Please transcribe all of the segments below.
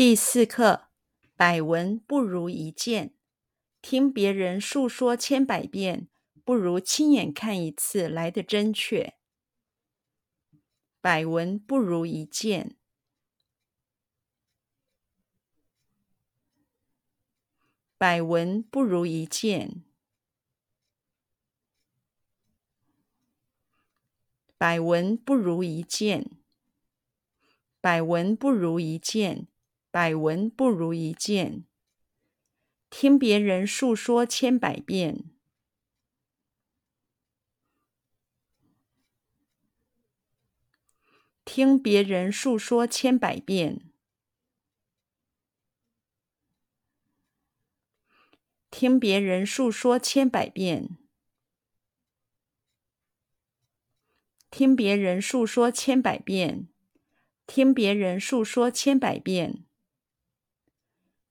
第四课，百闻不如一见。听别人述说千百遍，不如亲眼看一次来得真确。百闻不如一见。百闻不如一见。百闻不如一见。百闻不如一见。百闻不如一见，听别人述说千百遍，听别人述说千百遍，听别人述说千百遍，听别人述说千百遍，听别人述说千百遍。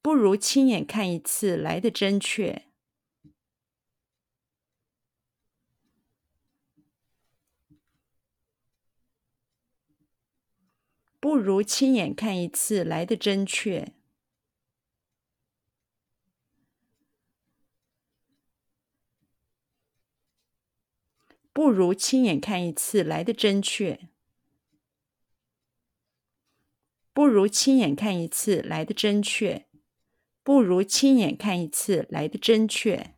不如亲眼看一次来得真确。不如亲眼看一次来得真确。不如亲眼看一次来得真确。不如亲眼看一次来得真确。不如亲眼看一次来的真确。